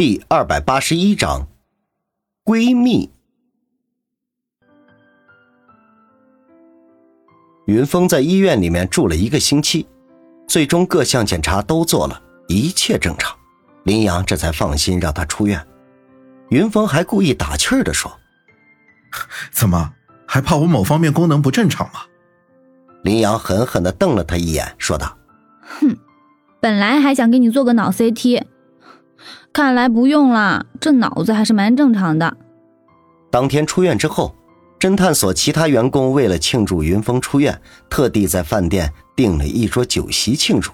第二百八十一章，闺蜜。云峰在医院里面住了一个星期，最终各项检查都做了，一切正常，林阳这才放心让他出院。云峰还故意打趣儿的说：“怎么还怕我某方面功能不正常吗？”林阳狠狠的瞪了他一眼，说道：“哼，本来还想给你做个脑 CT。”看来不用了，这脑子还是蛮正常的。当天出院之后，侦探所其他员工为了庆祝云峰出院，特地在饭店订了一桌酒席庆祝。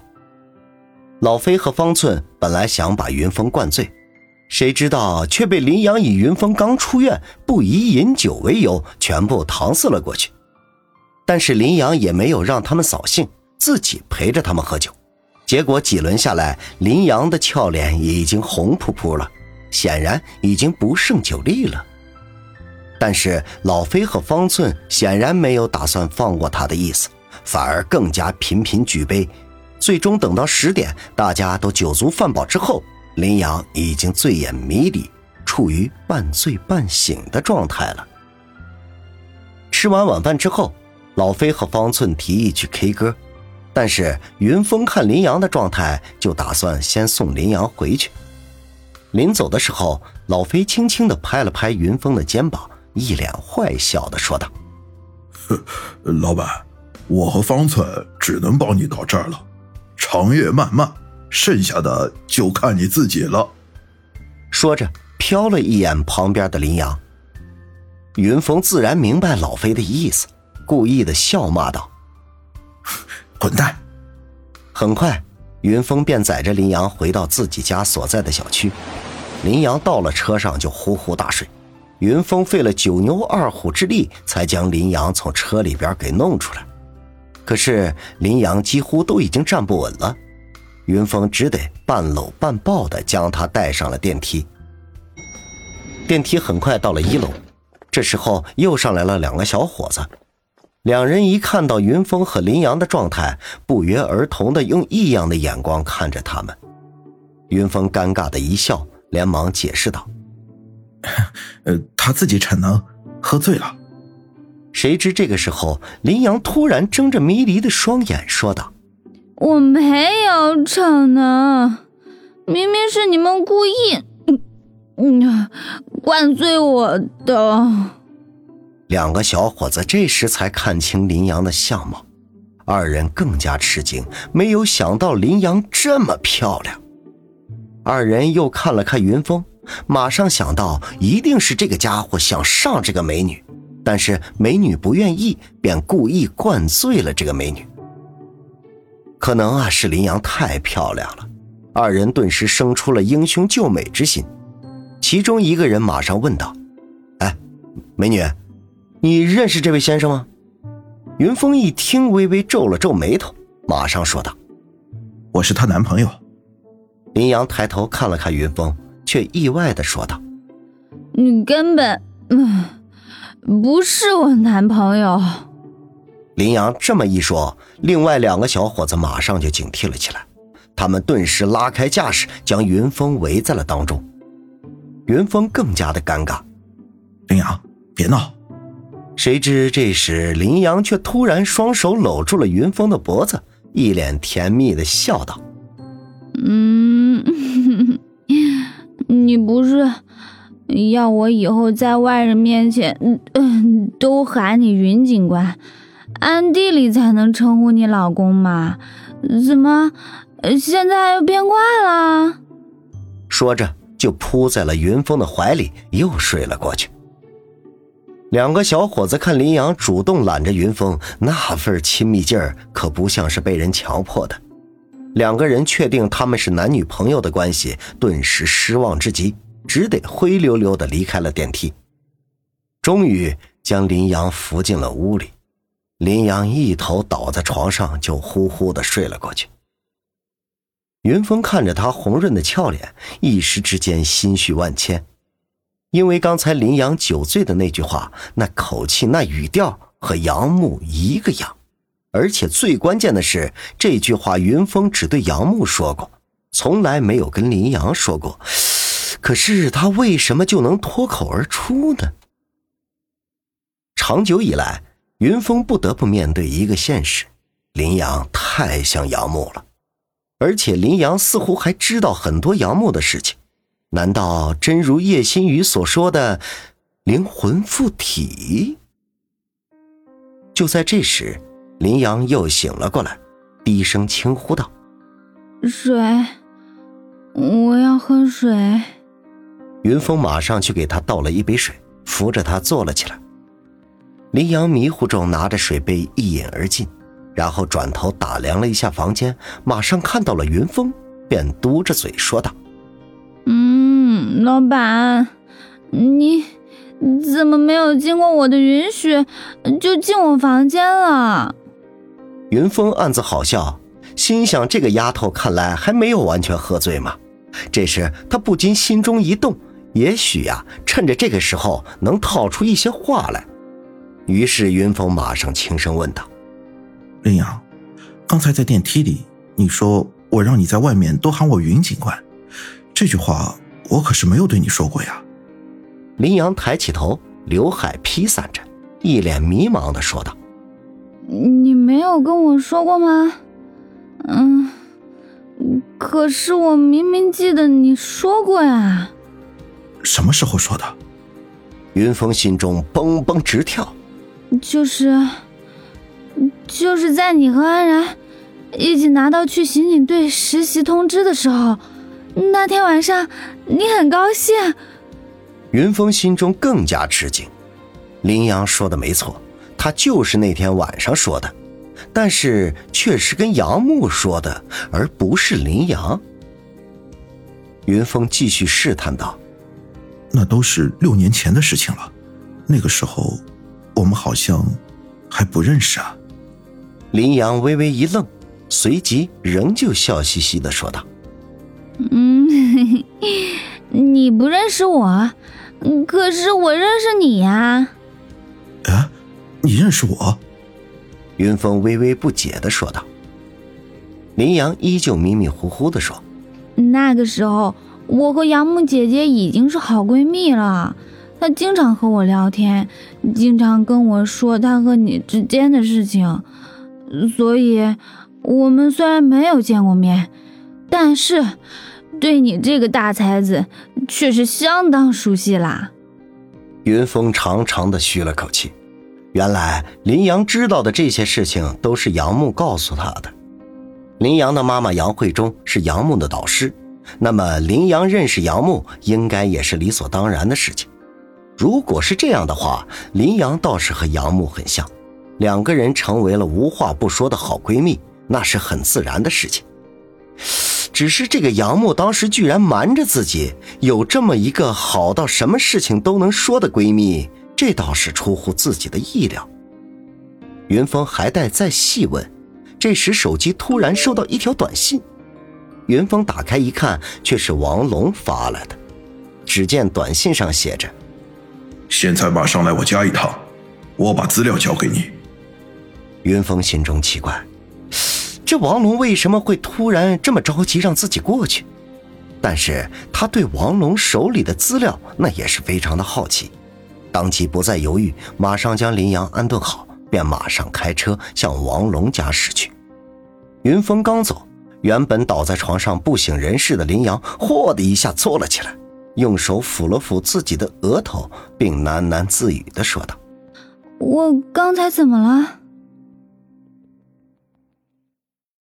老飞和方寸本来想把云峰灌醉，谁知道却被林阳以云峰刚出院不宜饮酒为由，全部搪塞了过去。但是林阳也没有让他们扫兴，自己陪着他们喝酒。结果几轮下来，林阳的俏脸已经红扑扑了，显然已经不胜酒力了。但是老飞和方寸显然没有打算放过他的意思，反而更加频频举杯。最终等到十点，大家都酒足饭饱之后，林阳已经醉眼迷离，处于半醉半醒的状态了。吃完晚饭之后，老飞和方寸提议去 K 歌。但是云峰看林阳的状态，就打算先送林阳回去。临走的时候，老飞轻轻地拍了拍云峰的肩膀，一脸坏笑地说道：“老板，我和方寸只能帮你到这儿了，长夜漫漫，剩下的就看你自己了。”说着，瞟了一眼旁边的林阳。云峰自然明白老飞的意思，故意的笑骂道。滚蛋！很快，云峰便载着林阳回到自己家所在的小区。林阳到了车上就呼呼大睡。云峰费了九牛二虎之力，才将林阳从车里边给弄出来。可是林阳几乎都已经站不稳了，云峰只得半搂半抱的将他带上了电梯。电梯很快到了一楼，这时候又上来了两个小伙子。两人一看到云峰和林阳的状态，不约而同的用异样的眼光看着他们。云峰尴尬的一笑，连忙解释道：“ 呃，他自己逞能，喝醉了。”谁知这个时候，林阳突然睁着迷离的双眼说道：“我没有逞能，明明是你们故意，嗯，灌醉我的。”两个小伙子这时才看清林阳的相貌，二人更加吃惊，没有想到林阳这么漂亮。二人又看了看云峰，马上想到一定是这个家伙想上这个美女，但是美女不愿意，便故意灌醉了这个美女。可能啊是林阳太漂亮了，二人顿时生出了英雄救美之心。其中一个人马上问道：“哎，美女。”你认识这位先生吗？云峰一听，微微皱了皱眉头，马上说道：“我是她男朋友。”林阳抬头看了看云峰，却意外的说道：“你根本嗯不是我男朋友。”林阳这么一说，另外两个小伙子马上就警惕了起来，他们顿时拉开架势，将云峰围在了当中。云峰更加的尴尬：“林阳，别闹。”谁知这时林阳却突然双手搂住了云峰的脖子，一脸甜蜜的笑道：“嗯，你不是要我以后在外人面前，嗯，都喊你云警官，暗地里才能称呼你老公吗？怎么现在又变卦了？”说着就扑在了云峰的怀里，又睡了过去。两个小伙子看林阳主动揽着云峰，那份亲密劲儿可不像是被人强迫的。两个人确定他们是男女朋友的关系，顿时失望至极，只得灰溜溜的离开了电梯。终于将林阳扶进了屋里，林阳一头倒在床上，就呼呼的睡了过去。云峰看着他红润的俏脸，一时之间心绪万千。因为刚才林阳酒醉的那句话，那口气、那语调和杨木一个样，而且最关键的是，这句话云峰只对杨木说过，从来没有跟林阳说过。可是他为什么就能脱口而出呢？长久以来，云峰不得不面对一个现实：林阳太像杨木了，而且林阳似乎还知道很多杨木的事情。难道真如叶心雨所说的灵魂附体？就在这时，林阳又醒了过来，低声轻呼道：“水，我要喝水。”云峰马上去给他倒了一杯水，扶着他坐了起来。林阳迷糊中拿着水杯一饮而尽，然后转头打量了一下房间，马上看到了云峰，便嘟着嘴说道：“嗯，老板，你怎么没有经过我的允许就进我房间了？”云峰暗自好笑，心想：这个丫头看来还没有完全喝醉嘛。这时他不禁心中一动。也许呀，趁着这个时候能套出一些话来。于是云峰马上轻声问道：“林阳，刚才在电梯里，你说我让你在外面多喊我云警官，这句话我可是没有对你说过呀。”林阳抬起头，刘海披散着，一脸迷茫的说道：“你没有跟我说过吗？嗯，可是我明明记得你说过呀。”什么时候说的？云峰心中蹦蹦直跳，就是，就是在你和安然一起拿到去刑警队实习通知的时候，那天晚上你很高兴。云峰心中更加吃惊，林阳说的没错，他就是那天晚上说的，但是却是跟杨木说的，而不是林阳。云峰继续试探道。那都是六年前的事情了，那个时候，我们好像还不认识啊。林阳微微一愣，随即仍旧笑嘻嘻的说道：“嗯，你不认识我，可是我认识你呀。”“啊，你认识我？”云峰微微不解的说道。林阳依旧迷迷糊糊的说：“那个时候。”我和杨木姐姐已经是好闺蜜了，她经常和我聊天，经常跟我说她和你之间的事情，所以，我们虽然没有见过面，但是对你这个大才子却是相当熟悉啦。云峰长长的吁了口气，原来林阳知道的这些事情都是杨木告诉他的。林阳的妈妈杨慧中是杨木的导师。那么林阳认识杨木，应该也是理所当然的事情。如果是这样的话，林阳倒是和杨木很像，两个人成为了无话不说的好闺蜜，那是很自然的事情。只是这个杨木当时居然瞒着自己有这么一个好到什么事情都能说的闺蜜，这倒是出乎自己的意料。云峰还待再细问，这时手机突然收到一条短信。云峰打开一看，却是王龙发来的。只见短信上写着：“现在马上来我家一趟，我把资料交给你。”云峰心中奇怪，这王龙为什么会突然这么着急让自己过去？但是他对王龙手里的资料那也是非常的好奇，当即不再犹豫，马上将林阳安顿好，便马上开车向王龙家驶去。云峰刚走。原本倒在床上不省人事的林阳，嚯的一下坐了起来，用手抚了抚自己的额头，并喃喃自语的说道：“我刚才怎么了？”